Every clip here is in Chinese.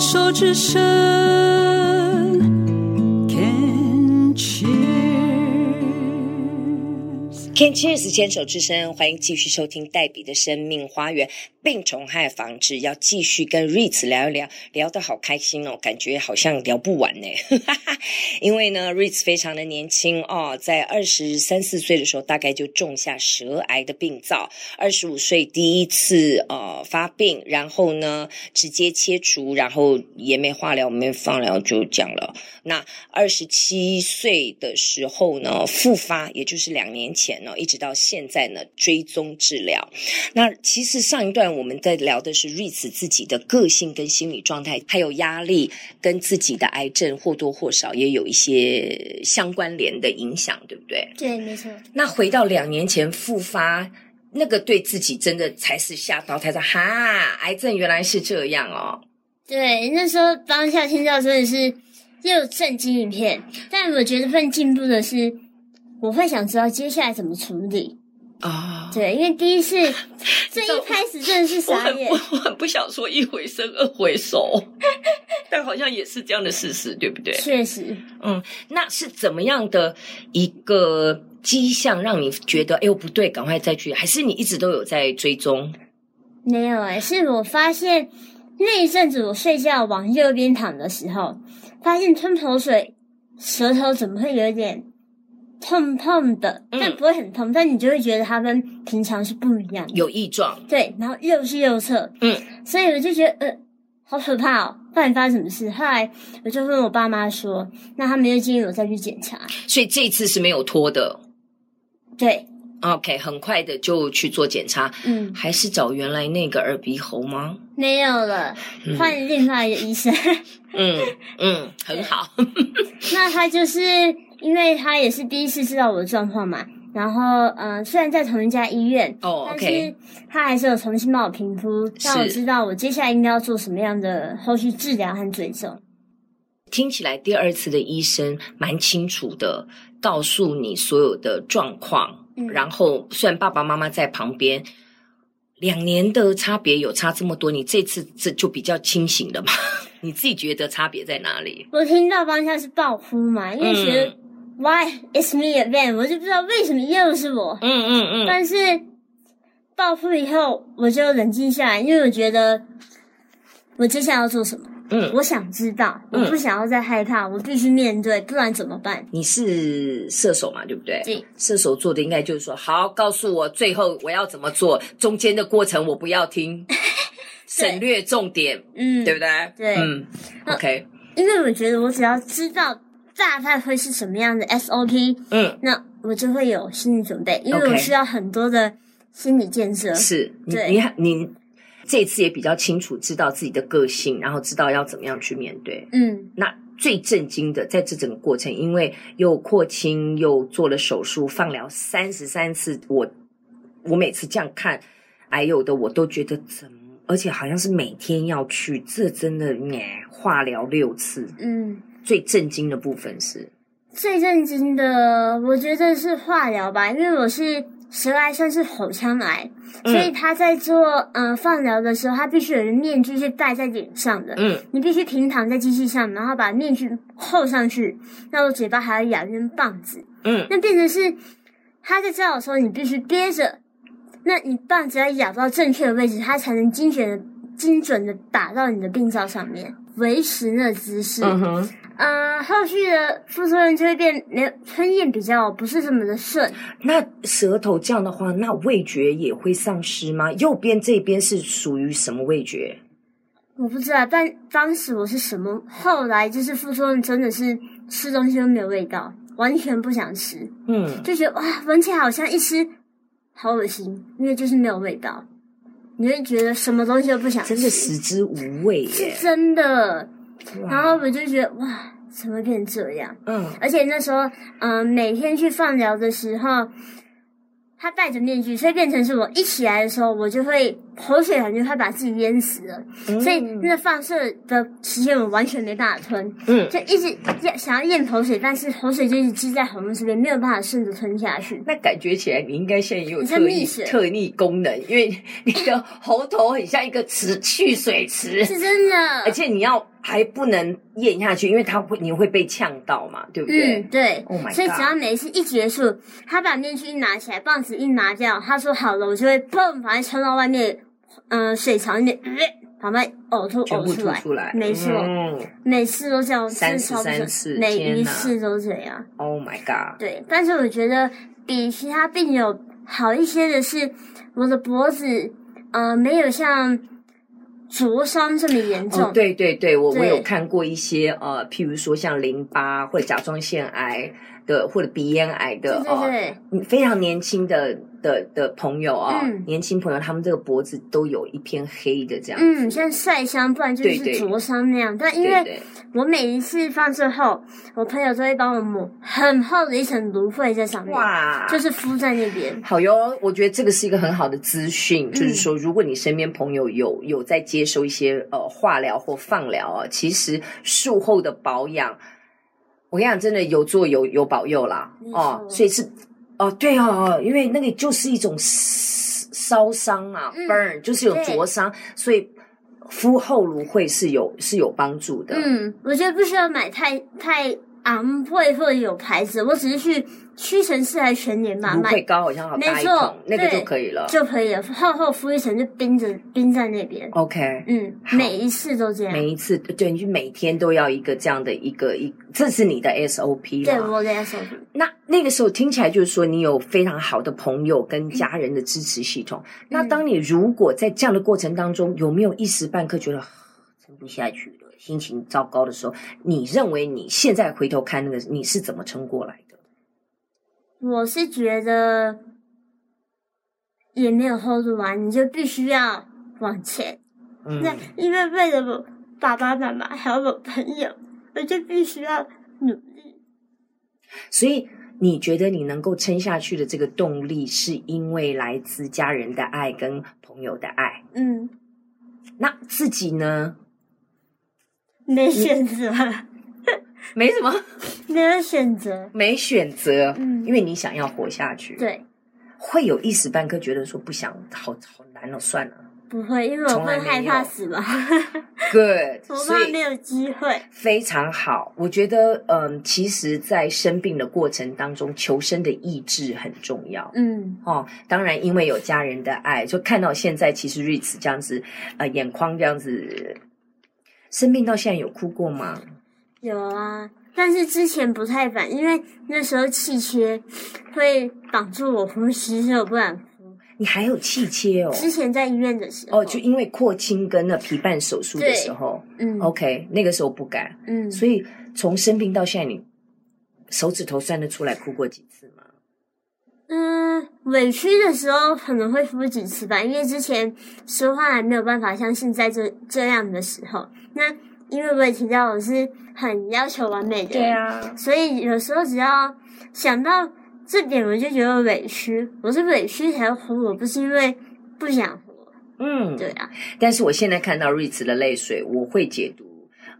手之伸 Cheers，牵手之声，欢迎继续收听黛比的生命花园。病虫害防治要继续跟 Ritz 聊一聊，聊得好开心哦，感觉好像聊不完呢。因为呢，Ritz 非常的年轻哦，在二十三四岁的时候，大概就种下舌癌的病灶。二十五岁第一次呃发病，然后呢直接切除，然后也没化疗，没放疗就讲了。那二十七岁的时候呢复发，也就是两年前呢，一直到现在呢追踪治疗。那其实上一段。我们在聊的是 Ritz 自己的个性跟心理状态，还有压力跟自己的癌症或多或少也有一些相关联的影响，对不对？对，没错。那回到两年前复发，那个对自己真的才是吓到，他说：“哈，癌症原来是这样哦。”对，那时候当下听到真的是又震惊一片，但我觉得更进步的是，我会想知道接下来怎么处理。啊，oh, 对，因为第一次 这一开始真的是傻眼，我很，我很不想说一回生二回熟，但好像也是这样的事实，对不对？确实，嗯，那是怎么样的一个迹象让你觉得，哎呦不对，赶快再去？还是你一直都有在追踪？没有哎，是我发现那一阵子我睡觉往右边躺的时候，发现吞口水，舌头怎么会有点？痛痛的，但不会很痛，嗯、但你就会觉得它跟平常是不一样的，有异状。对，然后又是右侧，嗯，所以我就觉得呃，好可怕哦，到底发生什么事？后来我就跟我爸妈说，那他们又建议我再去检查，所以这一次是没有拖的。对，OK，很快的就去做检查，嗯，还是找原来那个耳鼻喉吗？没有了，换另外一个医生。嗯嗯，很好。那他就是。因为他也是第一次知道我的状况嘛，然后嗯、呃，虽然在同一家医院，哦，但是他还是有重新帮我评估，让我知道我接下来应该要做什么样的后续治疗和追踪。听起来第二次的医生蛮清楚的，告诉你所有的状况，嗯、然后虽然爸爸妈妈在旁边，两年的差别有差这么多，你这次这就比较清醒了嘛？你自己觉得差别在哪里？我听到方向是爆哭嘛，因为觉得。嗯 Why it's me again？我就不知道为什么又是我。嗯嗯嗯。嗯嗯，但是报复以后，我就冷静下来，因为我觉得我接下来要做什么。嗯。我想知道，我不想要再害怕，嗯、我必须面对，不然怎么办？你是射手嘛，对不对？对。射手做的应该就是说，好，告诉我最后我要怎么做，中间的过程我不要听，省略重点。嗯，对不对？对。嗯。OK。因为我觉得我只要知道。大概会是什么样的 SOP？嗯，那我就会有心理准备，因为我需要很多的心理建设。是，对，你你，你这次也比较清楚知道自己的个性，然后知道要怎么样去面对。嗯，那最震惊的在这整个过程，因为又扩清又做了手术，放疗三十三次，我我每次这样看，还有的我都觉得怎么，而且好像是每天要去，这真的，化疗六次，嗯。最震惊的部分是，最震惊的，我觉得是化疗吧，因为我是舌癌，算是口腔癌，嗯、所以他在做嗯、呃、放疗的时候，他必须有个面具是戴在脸上的，嗯，你必须平躺在机器上，然后把面具扣上去，那我嘴巴还要咬一根棒子，嗯，那变成是他在照的时候，你必须憋着，那你棒子要咬到正确的位置，它才能精准的、精准的打到你的病灶上面，维持那姿势，嗯哼。呃，后续的副作用就会变，连吞咽比较不是这么的顺。那舌头这样的话，那味觉也会丧失吗？右边这边是属于什么味觉？我不知道，但当时我是什么？后来就是副作用真的是吃东西都没有味道，完全不想吃。嗯，就觉得哇，闻起来好像一吃好恶心，因为就是没有味道，你会觉得什么东西都不想吃，真的食之无味耶，是真的。然后我就觉得哇，怎么会变成这样？嗯，而且那时候，嗯、呃，每天去放疗的时候，他戴着面具，所以变成是我一起来的时候，我就会口水感觉快把自己淹死了，嗯、所以那个放射的时间我完全没办法吞，嗯，就一直咽想要咽口水，但是口水就一直积在喉咙这边，没有办法顺着吞下去。那感觉起来你应该现在也有特异特异功能，因为 你的喉头很像一个池蓄水池，是真的，而且你要还不能咽下去，因为它会你会被呛到嘛，对不对？嗯，对。Oh my God。所以只要每一次一结束，他把面具一拿起来，棒子一拿掉，他说好了，我就会嘣把它冲到外面。嗯、呃，水槽里面，把它呕吐呕出来，出来没错、嗯，每次都这样，三次三次，每一次都这样。Oh my god！对，但是我觉得比其他病友好一些的是，我的脖子，呃，没有像灼伤这么严重。哦、对对对，我我有看过一些呃，譬如说像淋巴或者甲状腺癌的，或者鼻咽癌的，对对非常年轻的。的的朋友啊、哦嗯，年轻朋友，他们这个脖子都有一片黑的这样子，嗯，像晒伤，不然就是灼伤那样。但因为我每一次放射后，我朋友都会帮我抹很厚的一层芦荟在上面，哇，就是敷在那边。好哟，我觉得这个是一个很好的资讯，嗯、就是说，如果你身边朋友有有在接受一些呃化疗或放疗啊，其实术后的保养，我跟你讲，真的有做有有保佑啦哦，所以是。哦，对哦，因为那个就是一种烧伤啊、嗯、，burn 就是有灼伤，所以敷后芦荟是有是有帮助的。嗯，我觉得不需要买太太昂贵或者有牌子，我只是去。屈臣氏还是全联吧，芦荟膏好像好没错，那个就可以了，就可以了。厚厚敷一层，就冰着冰在那边。OK，嗯，每一次都这样。每一次，对，你就每天都要一个这样的一个一，这是你的 SOP 对，我的 SOP。那那个时候听起来就是说，你有非常好的朋友跟家人的支持系统。嗯、那当你如果在这样的过程当中，有没有一时半刻觉得撑不下去了，心情糟糕的时候？你认为你现在回头看那个，你是怎么撑过来的？我是觉得也没有 hold 住完，你就必须要往前。嗯，那因为为了我爸爸妈妈还有我朋友，我就必须要努力。所以你觉得你能够撑下去的这个动力，是因为来自家人的爱跟朋友的爱。嗯，那自己呢？没选择。没什么，没有选择，没选择，嗯，因为你想要活下去，对，会有一时半刻觉得说不想，好好难了，算了，不会，因为我会害怕死吧，Good，我怕没有机会，非常好，我觉得，嗯，其实，在生病的过程当中，求生的意志很重要，嗯，哦，当然，因为有家人的爱，就看到现在，其实瑞慈这样子，呃，眼眶这样子，生病到现在有哭过吗？有啊，但是之前不太敢，因为那时候气切会挡住我呼吸，所以我不敢哭。你还有气切哦？之前在医院的时候，哦，就因为扩清跟那皮瓣手术的时候，嗯，OK，那个时候不敢，嗯，所以从生病到现在，你手指头算得出来哭过几次吗？嗯，委屈的时候可能会哭几次吧，因为之前说话还没有办法像现在这这样的时候，那。因为我也提到我是很要求完美的，对啊，所以有时候只要想到这点，我就觉得委屈。我是委屈才活，我不是因为不想活。嗯，对啊。但是我现在看到瑞慈的泪水，我会解读，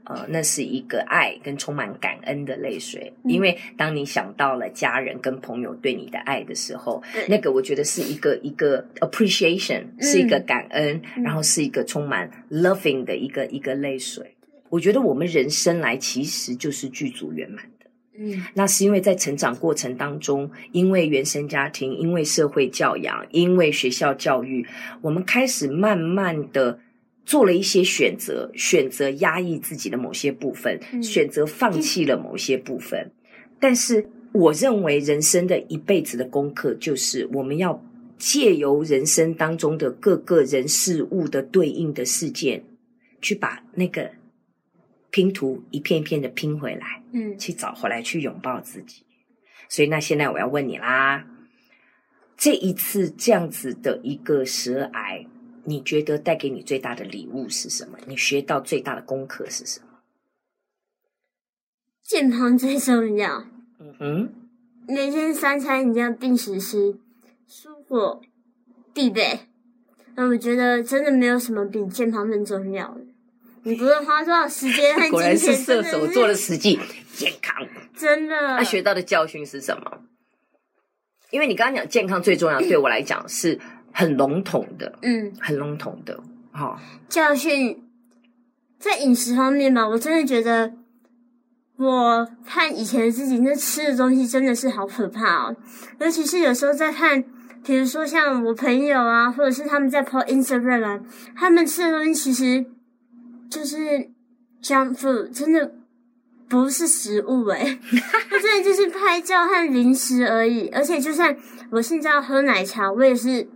呃，那是一个爱跟充满感恩的泪水。嗯。因为当你想到了家人跟朋友对你的爱的时候，那个我觉得是一个一个 appreciation，是一个感恩，嗯，然后是一个充满 loving 的一个一个泪水。我觉得我们人生来其实就是具足圆满的，嗯，那是因为在成长过程当中，因为原生家庭，因为社会教养，因为学校教育，我们开始慢慢的做了一些选择，选择压抑自己的某些部分，嗯，选择放弃了某些部分。但是，我认为人生的一辈子的功课，就是我们要借由人生当中的各个人事物的对应的事件，去把那个。拼图一片一片的拼回来，嗯，去找回来，去拥抱自己。所以，那现在我要问你啦，这一次这样子的一个舌癌，你觉得带给你最大的礼物是什么？你学到最大的功课是什么？健康最重要。嗯哼，每天三餐一定要定时吃，蔬果必备。那我觉得真的没有什么比健康更重要的。你不论花多少时间和金钱，果然是射手座的实际健康，真的。他学到的教训是什么？因为你刚刚讲健康最重要，对我来讲是很笼统的，嗯，很笼统的。哈、哦，教训在饮食方面嘛，我真的觉得我看以前自己那吃的东西真的是好可怕哦，尤其是有时候在看，比如说像我朋友啊，或者是他们在 po Instagram 啊，他们吃的东西其实就是 junk food，真的。不是食物诶、欸，它真的就是拍照和零食而已。而且，就算我现在要喝奶茶，我也是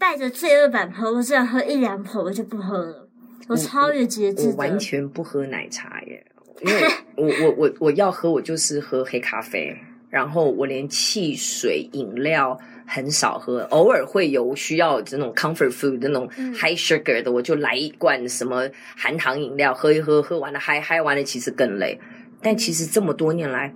带着罪恶感喝。我只要喝一两口，我就不喝了。我超越节制的。我完全不喝奶茶耶，因为我我我我要喝，我就是喝黑咖啡。然后我连汽水饮料很少喝，偶尔会有需要这种 comfort food 那种 high sugar 的，我就来一罐什么含糖饮料喝一喝，喝完了嗨嗨完了，其实更累。但其实这么多年来，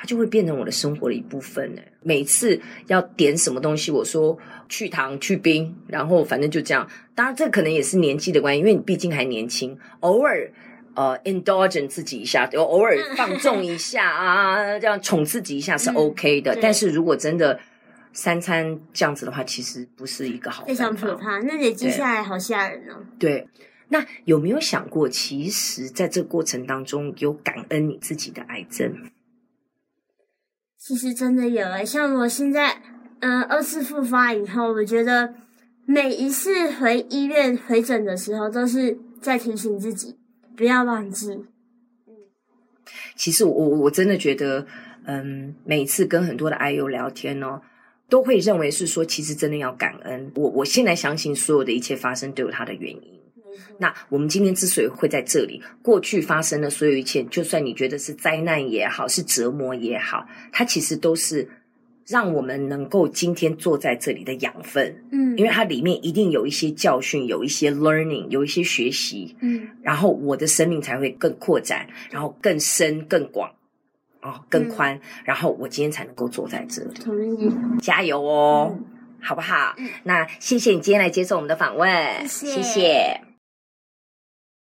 它就会变成我的生活的一部分呢。每次要点什么东西，我说去糖去冰，然后反正就这样。当然，这可能也是年纪的关系，因为你毕竟还年轻，偶尔呃 indulge 自己一下，就偶尔 放纵一下啊，这样宠自己一下是 OK 的。嗯、但是如果真的三餐这样子的话，其实不是一个好，非常可怕。那累积下来好吓人哦。对。那有没有想过，其实在这个过程当中有感恩你自己的癌症？其实真的有诶，像我现在，嗯、二次复发以后，我觉得每一次回医院回诊的时候，都是在提醒自己不要忘记。嗯，其实我我真的觉得，嗯，每次跟很多的癌友聊天哦，都会认为是说，其实真的要感恩。我我现在相信，所有的一切发生都有它的原因。那我们今天之所以会在这里，过去发生的所有一切，就算你觉得是灾难也好，是折磨也好，它其实都是让我们能够今天坐在这里的养分。嗯，因为它里面一定有一些教训，有一些 learning，有一些学习。嗯，然后我的生命才会更扩展，然后更深、更广，哦，更宽，嗯，然后我今天才能够坐在这里。同意，加油哦，嗯，好不好？嗯，那谢谢你今天来接受我们的访问，谢谢。谢谢